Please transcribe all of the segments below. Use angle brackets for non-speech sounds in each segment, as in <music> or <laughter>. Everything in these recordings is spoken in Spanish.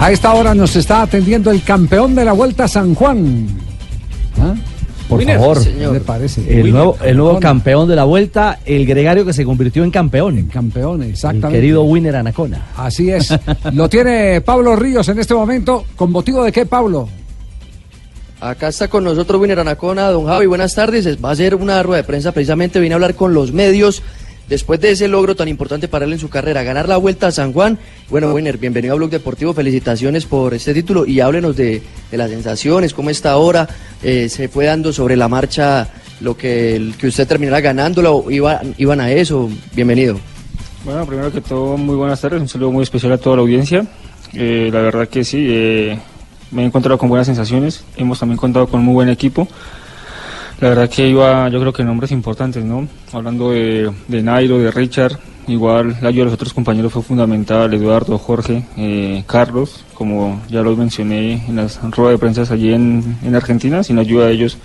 A esta hora nos está atendiendo el campeón de la Vuelta a San Juan. ¿Ah? Por Winner, favor, sí, ¿Qué señor. le parece? el nuevo, el nuevo Campeón. campeón de la vuelta, el gregario que se convirtió en campeón. Campeón, El exactamente. querido Winner Anacona. Así es. Lo tiene Pablo Ríos en este momento. ¿Con motivo de qué, Pablo? Acá está con nosotros Winner Anacona, don Javi, buenas tardes. Es- Va a ser una rueda de prensa, precisamente viene a hablar con los medios después de ese logro tan importante para él en su carrera, ganar la Vuelta a San Juan. Bueno, Winner, bienvenido a Blog Deportivo, felicitaciones por este título y háblenos de, de las sensaciones, cómo está ahora, Eh, se fue dando sobre la marcha lo que, el- que usted terminara ganándola o iba- iban a eso. Bienvenido. Bueno, primero que todo, muy buenas tardes, un saludo muy especial a toda la audiencia. Eh, la verdad que sí, eh, me he encontrado con buenas sensaciones, hemos también contado con muy buen equipo. La verdad que iba, yo creo que nombres importantes, ¿no? Hablando de, de Nairo, de Richard, igual la ayuda de los otros compañeros fue fundamental, Eduardo, Jorge, eh, Carlos, como ya los mencioné en las ruedas de prensa allí en, en Argentina, sin ayuda de ellos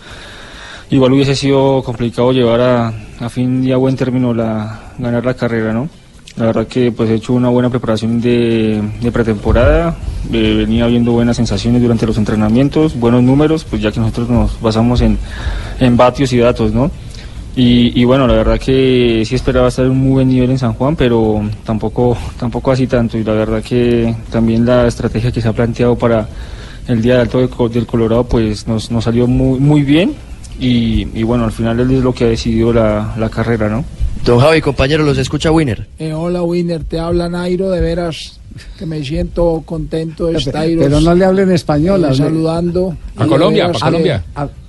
igual hubiese sido complicado llevar a, a fin y a buen término la, ganar la carrera, ¿no? La verdad que pues he hecho una buena preparación de, de pretemporada, eh, venía viendo buenas sensaciones durante los entrenamientos, buenos números, pues ya que nosotros nos basamos en, en vatios y datos, ¿no? Y, y bueno, la verdad que sí esperaba estar en un muy buen nivel en San Juan, pero tampoco, tampoco así tanto. Y la verdad que también la estrategia que se ha planteado para el día de Alto del Colorado pues nos, nos salió muy, muy bien. Y, y bueno, al final él es lo que ha decidido la, la carrera, ¿no? Don Javi, compañero, los escucha Winner. Eh, hola Winner, te habla Nairo, de veras que me siento contento de estar Pero no le hable en español. eh, saludando. A Colombia,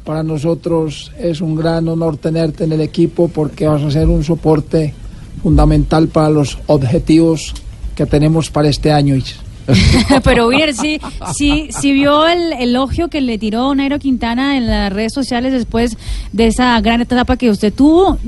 Para nosotros es un gran honor tenerte en el equipo porque vas a ser un soporte fundamental para los objetivos que tenemos para este año. <laughs> Pero Winner, sí, sí, sí vio el elogio que le tiró Nairo Quintana en las redes sociales después de esa gran etapa que usted tuvo.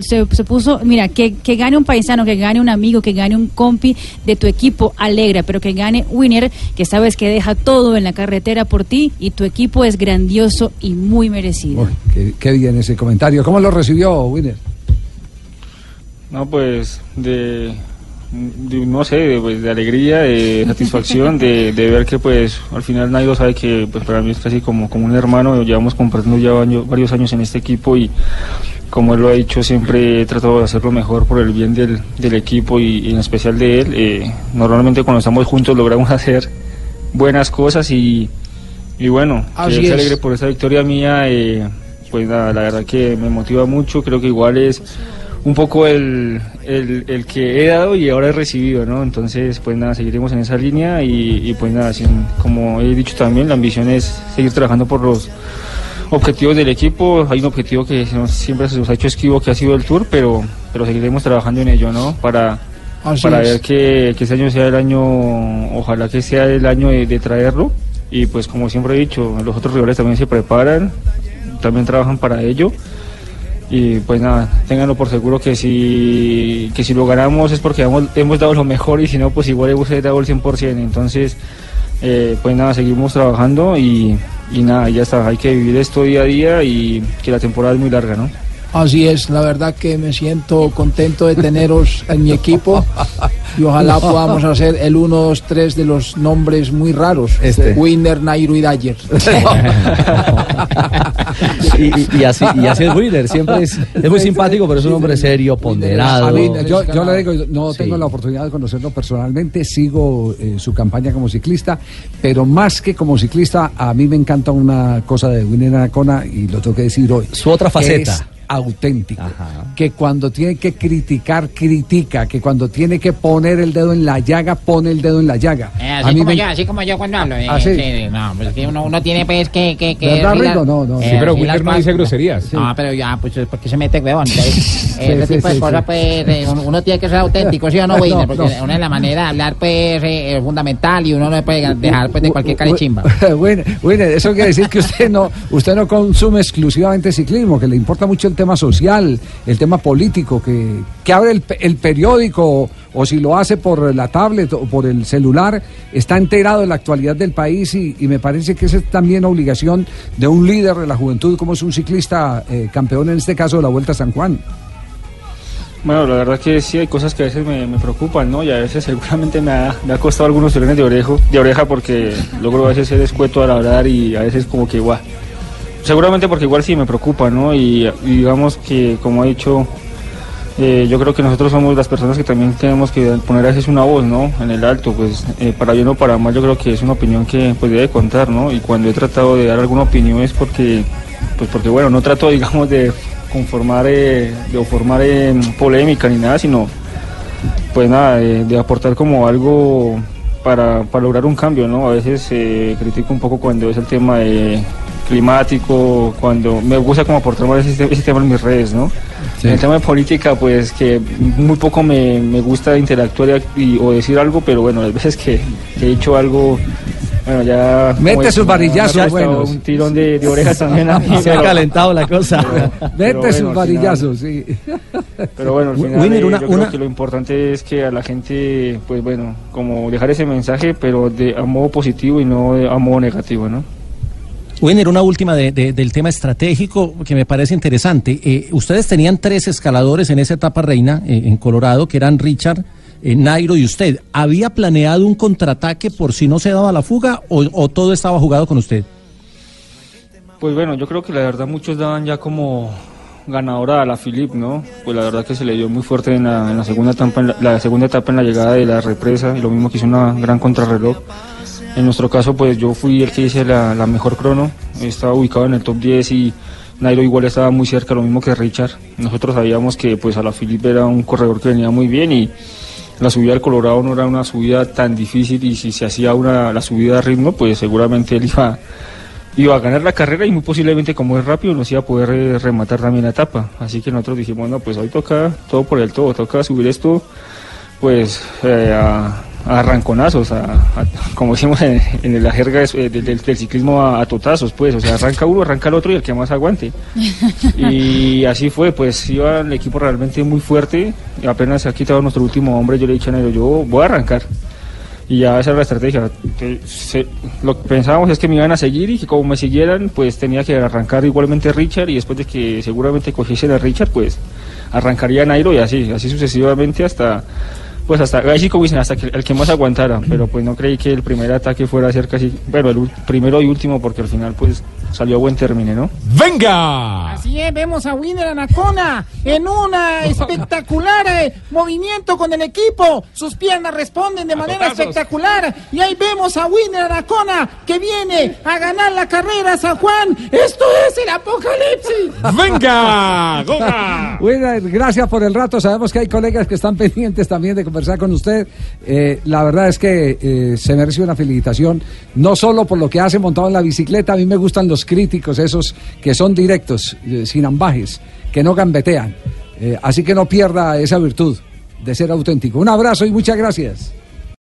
Se, se puso, mira, que, que gane un paisano, que gane un amigo, que gane un compi de tu equipo, alegra, pero que gane Winner, que sabes que deja todo en la carretera por ti y tu equipo es grandioso y muy merecido. Uy, qué, qué bien ese comentario. ¿Cómo lo recibió, Winner? No, pues de, de- no sé, de, pues, de alegría, de satisfacción, de, de ver que pues al final Nairo sabe que pues para mí es casi como, como un hermano, llevamos compartiendo ya varios años en este equipo y como él lo ha dicho, siempre he tratado de hacer lo mejor por el bien del, del equipo y, y en especial de él. Eh, normalmente cuando estamos juntos logramos <laughs> hacer buenas cosas y, y bueno, que Así es. alegre por esa victoria mía, eh, pues nada, la verdad que me motiva mucho, creo que igual es un poco el, el, el que he dado y ahora he recibido, ¿no? Entonces, pues nada, seguiremos en esa línea y, y pues nada, sin- como he dicho también, la ambición es seguir trabajando por los objetivos del equipo. Hay un objetivo que nos- siempre se nos ha hecho esquivo, que ha sido el Tour, pero, pero seguiremos trabajando en ello, ¿no? Para, Así para es. ver que, que este año sea el año, ojalá que sea el año de, de traerlo. Y pues como siempre he dicho, los otros rivales también se preparan, también trabajan para ello. Y pues nada, ténganlo por seguro que si, que si lo ganamos es porque hemos, hemos dado lo mejor y si no, pues igual hemos dado el 100%. Entonces, eh, pues nada, seguimos trabajando y, y nada, ya está, hay que vivir esto día a día y que la temporada es muy larga, ¿no? Así es, la verdad que me siento contento de teneros en mi equipo y ojalá podamos hacer el 1, 2, 3 de los nombres muy raros. Este. Winner, Nairo y Dyer. <laughs> Y, y- y así, y así es Winner, siempre es, es muy simpático, pero es un hombre serio, ponderado. A mí, yo, yo le digo, no Sí. tengo la oportunidad de conocerlo personalmente, sigo eh, su campaña como ciclista, pero más que como ciclista, a mí me encanta una cosa de Winner Anacona y lo tengo que decir hoy. Su otra faceta. Auténtico. Ajá. Que cuando tiene que criticar, critica. Que cuando tiene que poner el dedo en la llaga, pone el dedo en la llaga. Eh, A así mí como me- yo, así como yo cuando hablo. eh, ¿Ah, sí? no, pues que uno, uno tiene pues que... que, que ¿Verdad, Rigo? las- No, no. eh, Sí, pero las no dice groserías. No, pero ya, pues es porque se mete huevón. <laughs> Entonces, ese sí, tipo sí, de cosas, pues, eh, uno, tiene que ser auténtico, ¿sí o no, <laughs> No, Winner? Porque no. una de la manera de hablar, pues, eh, es fundamental y uno no puede dejar, pues, de cualquier carechimba. <laughs> Bueno, bueno, eso quiere decir que usted no, usted no consume exclusivamente ciclismo, que le importa mucho el tema social, el tema político, que, que abre el, el periódico o si lo hace por la tablet o por el celular, está enterado de la actualidad del país y, me parece que esa es también obligación de un líder de la juventud como es un ciclista eh, campeón en este caso de la Vuelta a San Juan. Bueno, la verdad que sí, hay cosas que a veces me, preocupan, ¿no? Y a veces seguramente me ha, me ha costado algunos tirones de, orejo, de oreja porque logro a veces ser escueto al hablar y a veces como que, guau. Seguramente porque igual sí me preocupa, ¿no? Y, digamos que, como ha dicho, eh, yo creo que nosotros somos las personas que también tenemos que poner a veces una voz, ¿no? En el alto, pues eh, para bien o para mal, yo creo que es una opinión que pues debe contar, ¿no? Y cuando he tratado de dar alguna opinión es porque, pues porque bueno, no trato, <laughs> digamos, de conformar, eh, de formar polémica ni nada, sino, pues nada, de, de aportar como algo para, para lograr un cambio, ¿no? A veces eh, critico un poco cuando es el tema de climático, cuando me gusta como aportar más ese, ese tema en mis redes, ¿no? Sí. El tema de política, pues que muy poco me, me gusta interactuar y, o decir algo, pero bueno, las veces que, que he hecho algo, bueno, ya... Mete sus varillazos buenos. Un tirón de, de orejas <laughs> también a mí, Se ha calentado la cosa. pero <laughs> Mete sus bueno, varillazos, sí. pero bueno, al final Winner, eh, una- yo creo que lo importante es que a la gente, pues bueno, como dejar ese mensaje, pero de a modo positivo y no de- a modo negativo, ¿no? Winner, una última de- de- del tema estratégico que me parece interesante. Eh, ustedes tenían tres escaladores en esa etapa reina eh, en Colorado, que eran Richard, eh, Nairo y usted. ¿Había planeado un contraataque por si no se daba la fuga o, todo estaba jugado con usted? Pues bueno, yo creo que la verdad muchos daban ya como ganadora a la Philip, ¿no? Pues la verdad que se le dio muy fuerte en la, en la segunda etapa, la segunda etapa en la llegada de la represa y lo mismo que hizo una gran contrarreloj. En nuestro caso, pues yo fui el que hice la, mejor crono, estaba ubicado en el top 10 y Nairo igual estaba muy cerca, lo mismo que Richard. Nosotros sabíamos que pues a la Philip era un corredor que venía muy bien y la subida al Colorado no era una subida tan difícil y si se hacía una, la subida a ritmo, pues seguramente él iba iba a ganar la carrera y muy posiblemente como es rápido nos iba a poder eh, rematar también la etapa. Así que nosotros dijimos, no, pues hoy toca todo por el todo, toca subir esto pues eh, a arranconazos, a, a- como decimos en, en la jerga eh, del, ciclismo a, a totazos, pues, o sea, arranca uno, arranca el otro y el que más aguante. <laughs> Y así fue, pues iba el equipo realmente muy fuerte, y apenas se ha quitado nuestro último hombre, yo le he dicho a Nairo, yo voy a arrancar. Y ya esa era la estrategia. Se- lo que pensábamos es que me iban a seguir y que como me siguieran, pues tenía que arrancar igualmente Richard y después de que seguramente cogiesen a Richard, pues arrancaría Nairo y así, así sucesivamente hasta, pues hasta, ahí hasta que el que más aguantara. Pero pues no creí que el primer ataque fuera a ser casi, bueno, el primero y último porque al final pues salió a buen término, ¿no? ¡Venga! Así es, vemos a Winner Anacona en un espectacular eh, movimiento con el equipo. Sus piernas responden de manera espectacular. Y ahí vemos a Winner Anacona que viene a ganar la carrera a San Juan. Esto es el apocalipsis. ¡Venga! <laughs> ¡Goga! Winner, gracias por el rato. Sabemos que hay colegas que están <laughs> pendientes también de conversar con usted. Eh, la verdad es que eh, se merece una felicitación, no solo por lo que hace montado en la bicicleta, a mí me gustan los críticos, esos que son directos, eh, sin ambajes, que no gambetean. Eh, así que no pierda esa virtud de ser auténtico. Un abrazo y muchas gracias.